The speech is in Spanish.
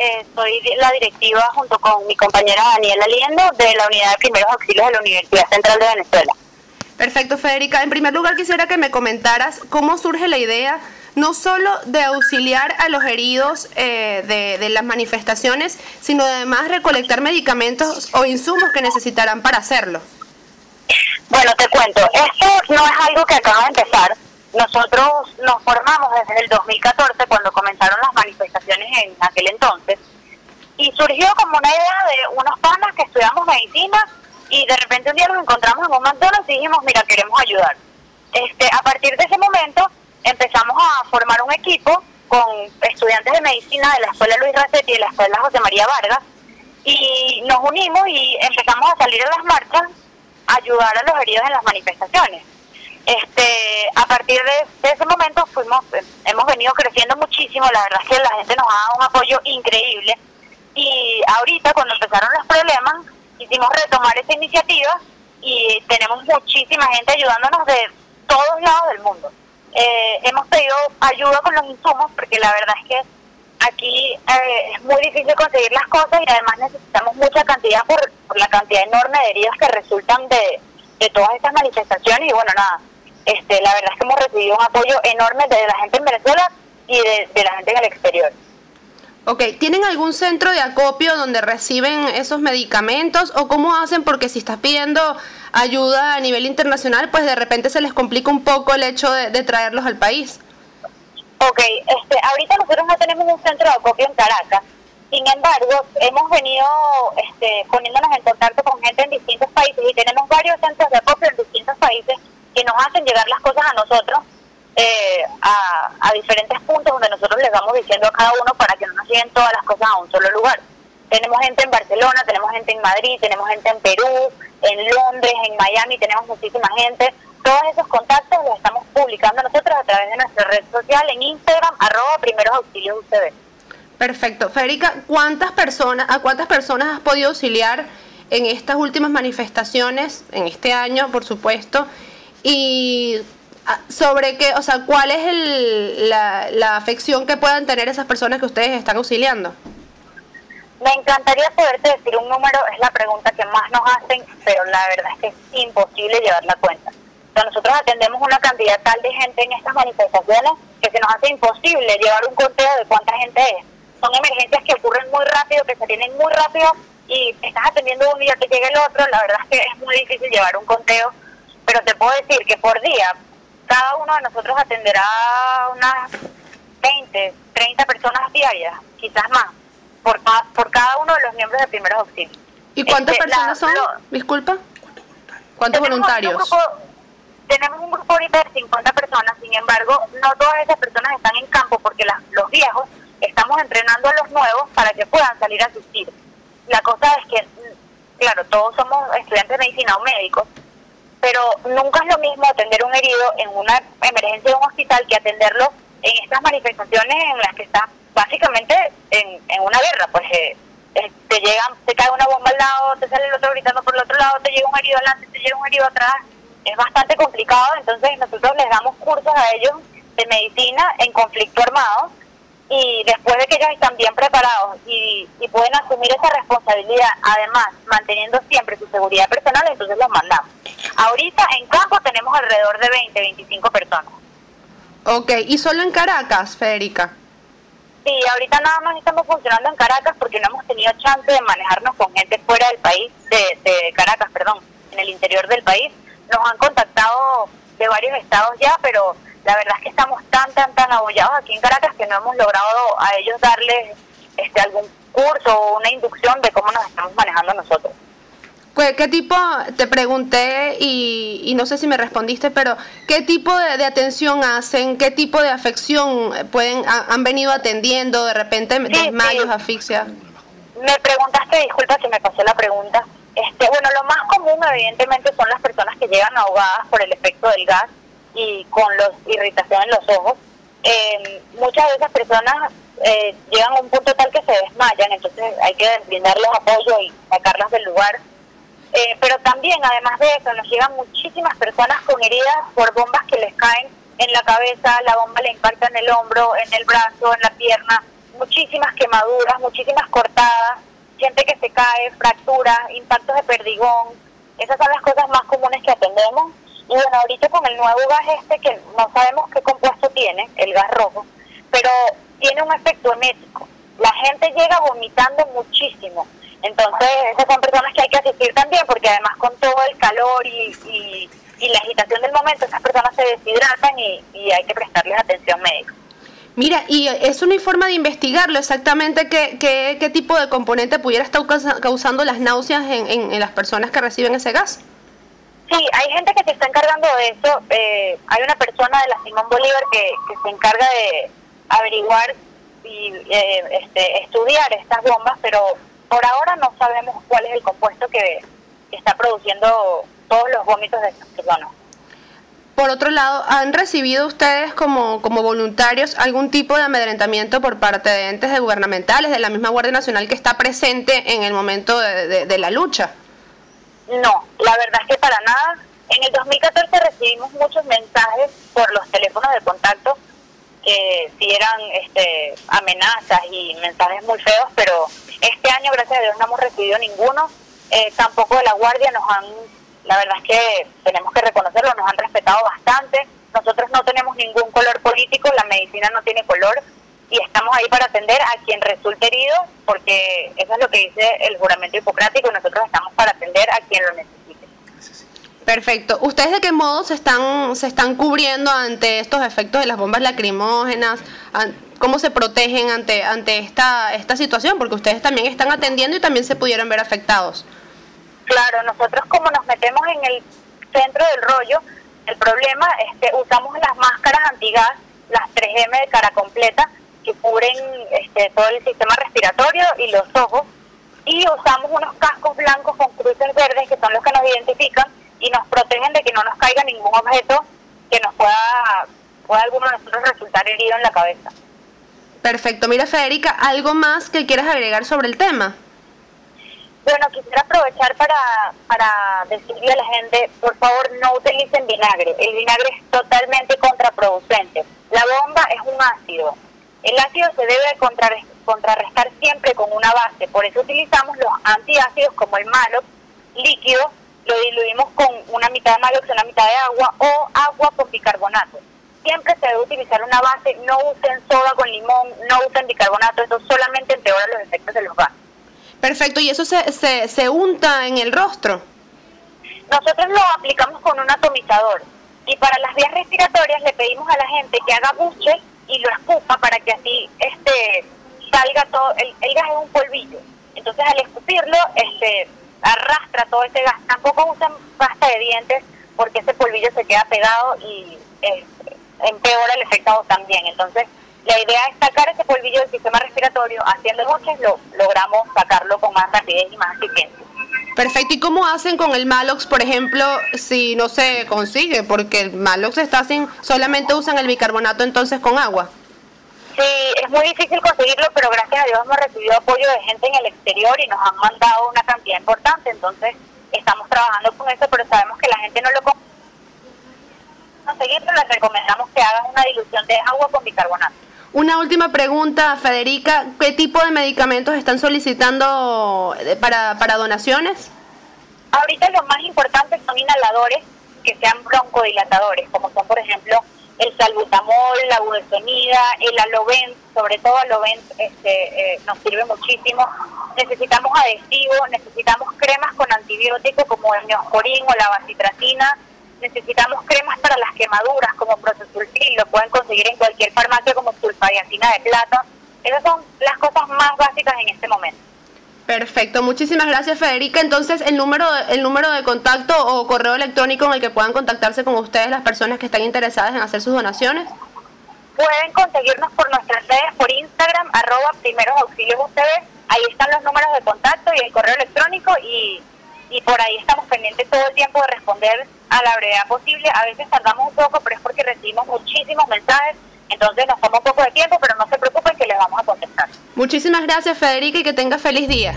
eh, soy la directiva junto con mi compañera Daniela Liendo de la Unidad de Primeros Auxilios de la Universidad Central de Venezuela. Perfecto, Federica. En primer lugar, quisiera que me comentaras cómo surge la idea no solo de auxiliar a los heridos eh, de, de, las manifestaciones, sino además recolectar medicamentos o insumos que necesitarán para hacerlo. Bueno, te cuento, esto no es algo que acaba de empezar. Nosotros nos formamos desde el 2014 cuando comenzaron las manifestaciones en aquel entonces y surgió como una idea de unos panas que estudiamos medicina y de repente un día nos encontramos en un McDonald's y dijimos, mira, queremos ayudar. Este, a partir de ese momento empezamos a formar un equipo con estudiantes de medicina de la Escuela Luis Racetti y de la Escuela José María Vargas y nos unimos y empezamos a salir a las marchas a ayudar a los heridos en las manifestaciones. Este, a partir de, ese momento fuimos, hemos venido creciendo muchísimo, la verdad es que la gente nos ha dado un apoyo increíble y ahorita cuando empezaron los problemas quisimos retomar esa iniciativa y tenemos muchísima gente ayudándonos de todos lados del mundo. Eh, hemos pedido ayuda con los insumos porque la verdad es que aquí eh, es muy difícil conseguir las cosas y además necesitamos mucha cantidad por, la cantidad enorme de heridos que resultan de, de todas estas manifestaciones y bueno, nada, este, la verdad es que hemos recibido un apoyo enorme de la gente en Venezuela y de, de la gente en el exterior. Ok, ¿tienen algún centro de acopio donde reciben esos medicamentos o cómo hacen? Porque si estás pidiendo ayuda a nivel internacional, pues de repente se les complica un poco el hecho de, traerlos al país. Ok, este, ahorita nosotros no tenemos un centro de acopio en Caracas, sin embargo, hemos venido este, poniéndonos en contacto con gente en distintos países y tenemos varios centros de acopio en distintos países que nos hacen llegar las cosas a nosotros eh, a, diferentes puntos donde nosotros les vamos diciendo a cada uno para que no nos lleguen todas las cosas a un solo lugar. Tenemos gente en Barcelona, tenemos gente en Madrid, tenemos gente en Perú, en Londres, en Miami, tenemos muchísima gente. Todos esos contactos los estamos publicando nosotros a través de nuestra red social en Instagram, arroba primeros auxilios UCB. Perfecto. Federica, ¿cuántas personas, ¿a cuántas personas has podido auxiliar en estas últimas manifestaciones, en este año, por supuesto? Y Ah, sobre qué, o sea, cuál es el, la, afección que puedan tener esas personas que ustedes están auxiliando. Me encantaría poderte decir un número, es la pregunta que más nos hacen, pero la verdad es que es imposible llevar la cuenta. nosotros atendemos una cantidad tal de gente en estas manifestaciones que se nos hace imposible llevar un conteo de cuánta gente es. Son emergencias que ocurren muy rápido, que se tienen muy rápido y estás atendiendo un día que llega el otro. La verdad es que es muy difícil llevar un conteo, pero te puedo decir que por día cada uno de nosotros atenderá unas 20, 30 personas diarias, quizás más, por, por cada uno de los miembros de primeros auxilios. ¿Y cuántas este, personas son? Disculpa. ¿Cuántos voluntarios? tenemos un grupo ahorita de 50 personas, sin embargo, no todas esas personas están en campo porque los viejos estamos entrenando a los nuevos para que puedan salir a asistir. La cosa es que, claro, todos somos estudiantes de medicina o médicos, pero nunca es lo mismo atender un herido en una emergencia de un hospital que atenderlo en estas manifestaciones en las que está básicamente en, una guerra, pues eh, eh, te llegan, te cae una bomba al lado, te sale el otro gritando por el otro lado, te llega un herido adelante, te llega un herido atrás, es bastante complicado, entonces nosotros les damos cursos a ellos de medicina en conflicto armado y después de que ellos están bien preparados y, y pueden asumir esa responsabilidad, además manteniendo siempre su seguridad personal, entonces los mandamos. Ahorita en campo tenemos alrededor de 20, 25 personas. Ok, ¿y solo en Caracas, Federica? Sí, ahorita nada más estamos funcionando en Caracas porque no hemos tenido chance de manejarnos con gente fuera del país, de, de Caracas, perdón, en el interior del país. Nos han contactado de varios estados ya, pero la verdad es que estamos tan, tan, tan abollados aquí en Caracas que no hemos logrado a ellos darles este, algún curso o una inducción de cómo nos estamos manejando nosotros. ¿Qué tipo, te pregunté y, no sé si me respondiste, pero qué tipo de, atención hacen, qué tipo de afección pueden han venido atendiendo, de repente desmayos, sí. asfixia? Me preguntaste, disculpa que me pasé la pregunta. Este, bueno, lo más común evidentemente son las personas que llegan ahogadas por el efecto del gas y con los irritación en los ojos. Eh, muchas de esas personas eh, llegan a un punto tal que se desmayan, entonces hay que brindarles apoyo y sacarlas del lugar. Eh, pero también, además de eso, nos llegan muchísimas personas con heridas por bombas que les caen en la cabeza, la bomba le impacta en el hombro, en el brazo, en la pierna. muchísimas quemaduras, muchísimas cortadas, gente que se cae, fracturas, impactos de perdigón. Esas son las cosas más comunes que atendemos. Y bueno, ahorita con el nuevo gas este, que no sabemos qué compuesto tiene, el gas rojo, pero tiene un efecto emético. La gente llega vomitando muchísimo. Entonces, esas son personas que hay que asistir también, porque además con todo el calor y, y, la agitación del momento, esas personas se deshidratan y, y hay que prestarles atención médica. Mira, y es una forma de investigarlo exactamente qué, qué, qué, tipo de componente pudiera estar causando las náuseas en, en, las personas que reciben ese gas. Sí, hay gente que se está encargando de eso. Eh, hay una persona de la Simón Bolívar que, que se encarga de averiguar y eh, este, estudiar estas bombas, pero por ahora no sabemos cuál es el compuesto que, está produciendo todos los vómitos de estas personas. Por otro lado, ¿han recibido ustedes como, como voluntarios algún tipo de amedrentamiento por parte de entes gubernamentales, de la misma Guardia Nacional que está presente en el momento de, de la lucha? No, la verdad es que para nada. En el 2014 recibimos muchos mensajes por los teléfonos de contacto que sí eran este, amenazas y mensajes muy feos, pero este año, gracias a Dios, no hemos recibido ninguno. Eh, tampoco de la Guardia nos han, la verdad es que tenemos que reconocerlo, nos han respetado bastante. Nosotros no tenemos ningún color político, la medicina no tiene color y estamos ahí para atender a quien resulte herido, porque eso es lo que dice el juramento hipocrático y nosotros estamos para atender a quien lo necesite. Perfecto. ¿Ustedes de qué modo se están, se están cubriendo ante estos efectos de las bombas lacrimógenas? ¿Cómo se protegen ante, ante esta, esta situación? Porque ustedes también están atendiendo y también se pudieron ver afectados. Claro, nosotros como nos metemos en el centro del rollo, el problema es que usamos las máscaras antigas, las 3M de cara completa, que cubren este, todo el sistema respiratorio y los ojos, y usamos unos cascos blancos con cruces verdes, que son los que nos identifican, y nos protegen de que no nos caiga ningún objeto que nos pueda, pueda alguno de nosotros resultar herido en la cabeza. Perfecto. Mira, Federica, ¿algo más que quieras agregar sobre el tema? Bueno, quisiera aprovechar para, para decirle a la gente, por favor, no utilicen vinagre. El vinagre es totalmente contraproducente. La bomba es un ácido. El ácido se debe contrarrestar siempre con una base. Por eso utilizamos los antiácidos como el malo líquido lo diluimos con una mitad de malox, una mitad de agua o agua con bicarbonato. Siempre se debe utilizar una base, no usen soda con limón, no usen bicarbonato, eso solamente empeora los efectos de los gases. Perfecto, ¿y eso se, se, se unta en el rostro? Nosotros lo aplicamos con un atomizador y para las vías respiratorias le pedimos a la gente que haga buche y lo escupa para que así este salga todo, el, el gas es un polvillo. Entonces al escupirlo, este arrastra todo ese gas. Tampoco usan pasta de dientes porque ese polvillo se queda pegado y eh, empeora el efecto también. Entonces, la idea es sacar ese polvillo del sistema respiratorio. Haciendo buches lo logramos sacarlo con más rapidez y más eficiencia. Perfecto. ¿Y cómo hacen con el Malox, por ejemplo, si no se consigue? Porque el Malox está sin, solamente usan el bicarbonato entonces con agua. Sí, es muy difícil conseguirlo, pero gracias a Dios hemos recibido apoyo de gente en el exterior y nos han mandado una cantidad importante, entonces estamos trabajando con eso, pero sabemos que la gente no lo conseguirlo, les recomendamos que hagan una dilución de agua con bicarbonato. Una última pregunta, Federica, ¿qué tipo de medicamentos están solicitando eh, para, para donaciones? Ahorita los más importantes son inhaladores que sean broncodilatadores, como son por ejemplo el salbutamol, la budesonida, el alovent, sobre todo alovent este, eh, nos sirve muchísimo. Necesitamos adhesivos, necesitamos cremas con antibióticos como el neosporin o la bacitracina, necesitamos cremas para las quemaduras como procesulfil, lo pueden conseguir en cualquier farmacia como sulfadiacina de plata. Esas son las cosas más básicas en este momento. Perfecto, muchísimas gracias Federica. Entonces, el número, el número de contacto o correo electrónico en el que puedan contactarse con ustedes las personas que están interesadas en hacer sus donaciones. Pueden conseguirnos por nuestras redes, por Instagram, arroba primeros auxilios ustedes. Ahí están los números de contacto y el correo electrónico y, y por ahí estamos pendientes todo el tiempo de responder a la brevedad posible. A veces tardamos un poco, pero es porque recibimos muchísimos mensajes entonces nos toma un poco de tiempo, pero no se preocupen les vamos a contestar. Muchísimas gracias Federica y que tenga feliz día.